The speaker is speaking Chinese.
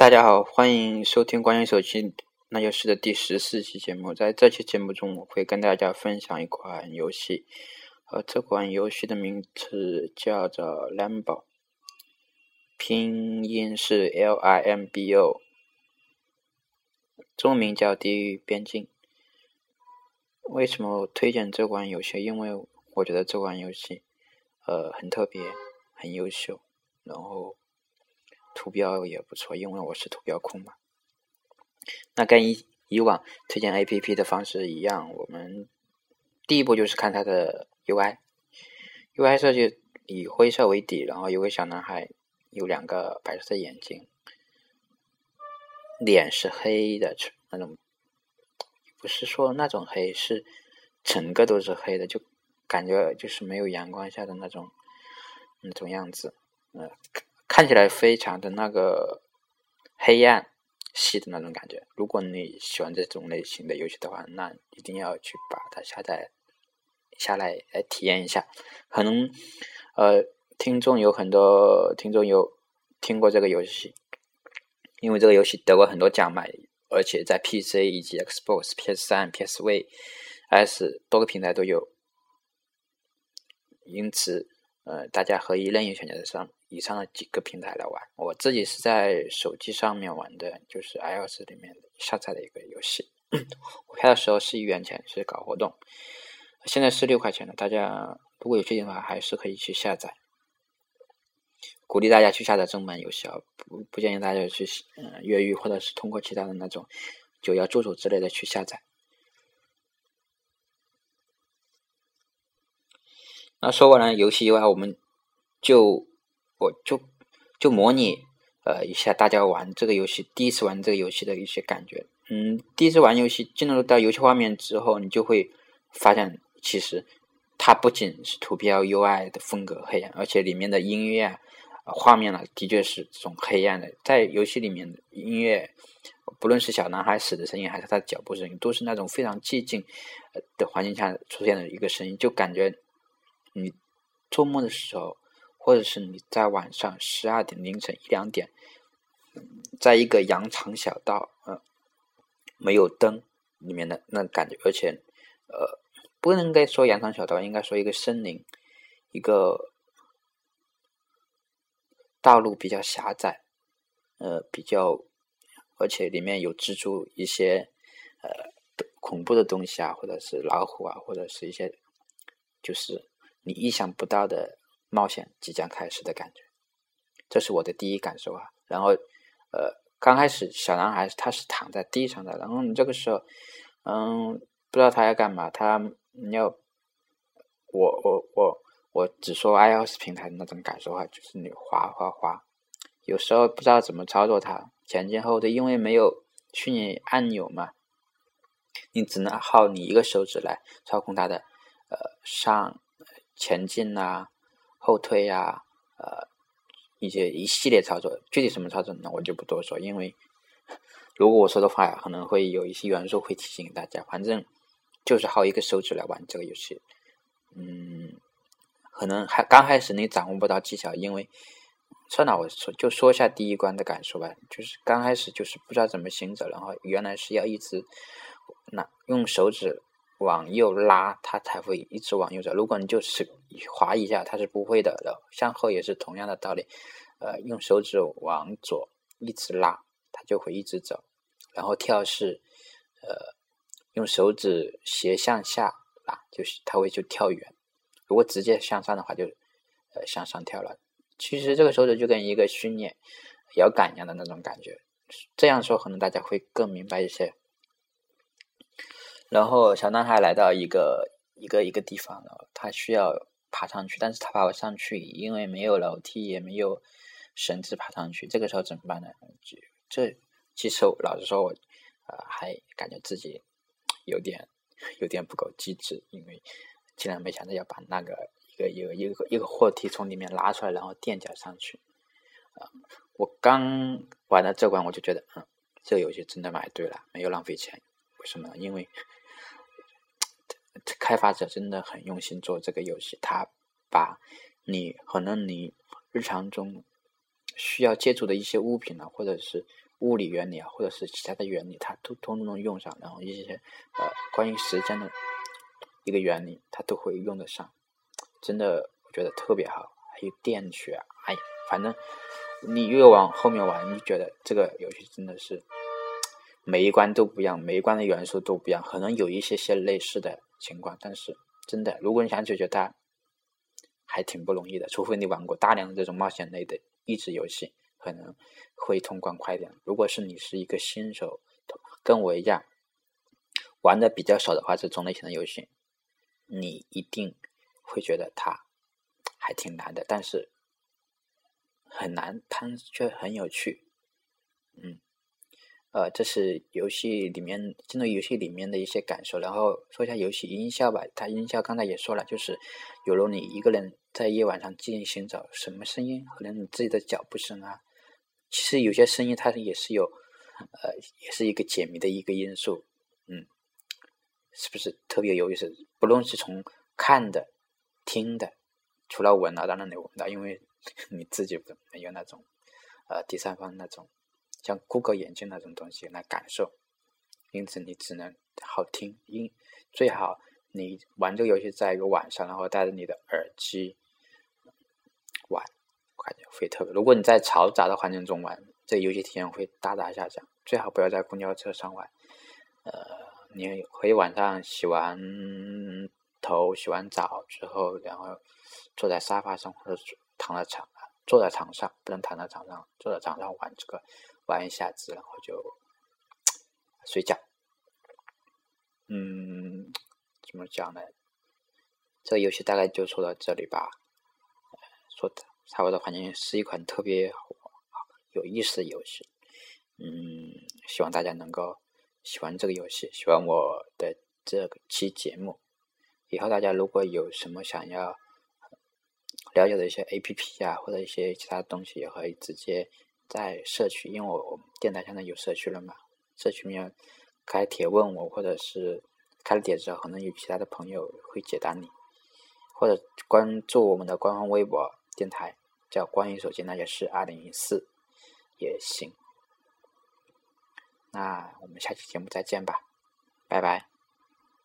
大家好，欢迎收听关于手机那就是的第十四期节目。在这期节目中，我会跟大家分享一款游戏，呃，这款游戏的名字叫做《Limbo》，拼音是 L I M B O，中文名叫《地狱边境》。为什么推荐这款游戏？因为我觉得这款游戏，呃，很特别，很优秀，然后。图标也不错，因为我是图标控嘛。那跟以以往推荐 A P P 的方式一样，我们第一步就是看它的 U I，U I 设计以灰色为底，然后有个小男孩，有两个白色的眼睛，脸是黑的，那种不是说那种黑，是整个都是黑的，就感觉就是没有阳光下的那种那种样子，嗯。看起来非常的那个黑暗系的那种感觉。如果你喜欢这种类型的游戏的话，那一定要去把它下载下来来体验一下。可能呃，听众有很多听众有听过这个游戏，因为这个游戏得过很多奖嘛，而且在 PC 以及 Xbox、PS 三、PSV、S 多个平台都有。因此，呃，大家可以任意选择上。以上的几个平台来玩，我自己是在手机上面玩的，就是 iOS 里面下载的一个游戏。我开的时候是一元钱，是搞活动，现在是六块钱了。大家如果有兴趣的话，还是可以去下载。鼓励大家去下载正版游戏啊，不不建议大家去嗯越狱或者是通过其他的那种九幺助手之类的去下载。那说完了游戏以外，我们就。我就就模拟呃一下大家玩这个游戏第一次玩这个游戏的一些感觉。嗯，第一次玩游戏进入到游戏画面之后，你就会发现，其实它不仅是图标 UI 的风格黑暗，而且里面的音乐啊、画面呢，的确是这种黑暗的。在游戏里面音乐，不论是小男孩死的声音，还是他的脚步声音，都是那种非常寂静的环境下出现的一个声音，就感觉你做梦的时候。或者是你在晚上十二点凌晨一两点，在一个羊肠小道，呃，没有灯里面的那感觉，而且，呃，不能该说羊肠小道，应该说一个森林，一个道路比较狭窄，呃，比较，而且里面有蜘蛛一些，呃，恐怖的东西啊，或者是老虎啊，或者是一些，就是你意想不到的。冒险即将开始的感觉，这是我的第一感受啊。然后，呃，刚开始小男孩他是躺在地上的，然后你这个时候，嗯，不知道他要干嘛，他要，我我我我只说 iOS 平台的那种感受啊，就是你滑滑滑，有时候不知道怎么操作它前进后退，因为没有虚拟按钮嘛，你只能靠你一个手指来操控它的，呃，上前进呐。后退呀，呃，一些一系列操作，具体什么操作呢？我就不多说，因为如果我说的话，可能会有一些元素会提醒大家。反正就是靠一个手指来玩这个游戏，嗯，可能还刚开始你掌握不到技巧，因为算了，我说就说一下第一关的感受吧。就是刚开始就是不知道怎么行走，然后原来是要一直拿用手指。往右拉，它才会一直往右走。如果你就是滑一下，它是不会的。然后向后也是同样的道理，呃，用手指往左一直拉，它就会一直走。然后跳是，呃，用手指斜向下拉，就是它会就跳远。如果直接向上的话，就呃向上跳了。其实这个手指就跟一个训练摇杆一样的那种感觉。这样说可能大家会更明白一些。然后小男孩来到一个一个一个地方了，他需要爬上去，但是他爬不上去，因为没有楼梯，也没有绳子爬上去。这个时候怎么办呢？这其实老实说，我呃还感觉自己有点有点不够机智，因为竟然没想到要把那个一个一个一个一个货梯从里面拉出来，然后垫脚上去。啊，我刚玩了这关，我就觉得，嗯，这个游戏真的买对了，没有浪费钱。为什么？呢？因为开发者真的很用心做这个游戏，他把你可能你日常中需要借助的一些物品啊，或者是物理原理啊，或者是其他的原理，它都通通能用上。然后一些呃关于时间的一个原理，它都会用得上。真的，我觉得特别好。还有电学，哎，反正你越往后面玩，你觉得这个游戏真的是每一关都不一样，每一关的元素都不一样。可能有一些些类似的情况，但是真的，如果你想解决它，还挺不容易的。除非你玩过大量的这种冒险类的益智游戏，可能会通关快点。如果是你是一个新手，跟我一样玩的比较少的话，这种类型的游戏，你一定会觉得它。还挺难的，但是很难，它却很有趣。嗯，呃，这是游戏里面进入游戏里面的一些感受。然后说一下游戏音效吧，它音效刚才也说了，就是有了你一个人在夜晚上进行找什么声音，可能你自己的脚步声啊，其实有些声音它也是有，呃，也是一个解谜的一个因素。嗯，是不是特别有意思？不论是从看的、听的。除了闻啊，当然能闻到，因为 你自己没有那种呃第三方那种像谷歌眼镜那种东西来感受，因此你只能好听音最好你玩这个游戏在一个晚上，然后带着你的耳机玩，感觉会特别。如果你在嘈杂的环境中玩，这游戏体验会大大下降。最好不要在公交车上玩，呃，你可以晚上洗完头、洗完澡之后，然后。坐在沙发上或者躺在床，坐在床上不能躺在床上，坐在床上玩这个玩一下子，然后就睡觉。嗯，怎么讲呢？这个游戏大概就说到这里吧。说的差不多，反正是一款特别有意思的游戏。嗯，希望大家能够喜欢这个游戏，喜欢我的这期节目。以后大家如果有什么想要，了解的一些 A P P 啊，或者一些其他东西，也可以直接在社区，因为我电台现在有社区了嘛，社区里面开帖问我，或者是开了帖之后，可能有其他的朋友会解答你，或者关注我们的官方微博电台，叫关于手机那些事二零一四也行。那我们下期节目再见吧，拜拜。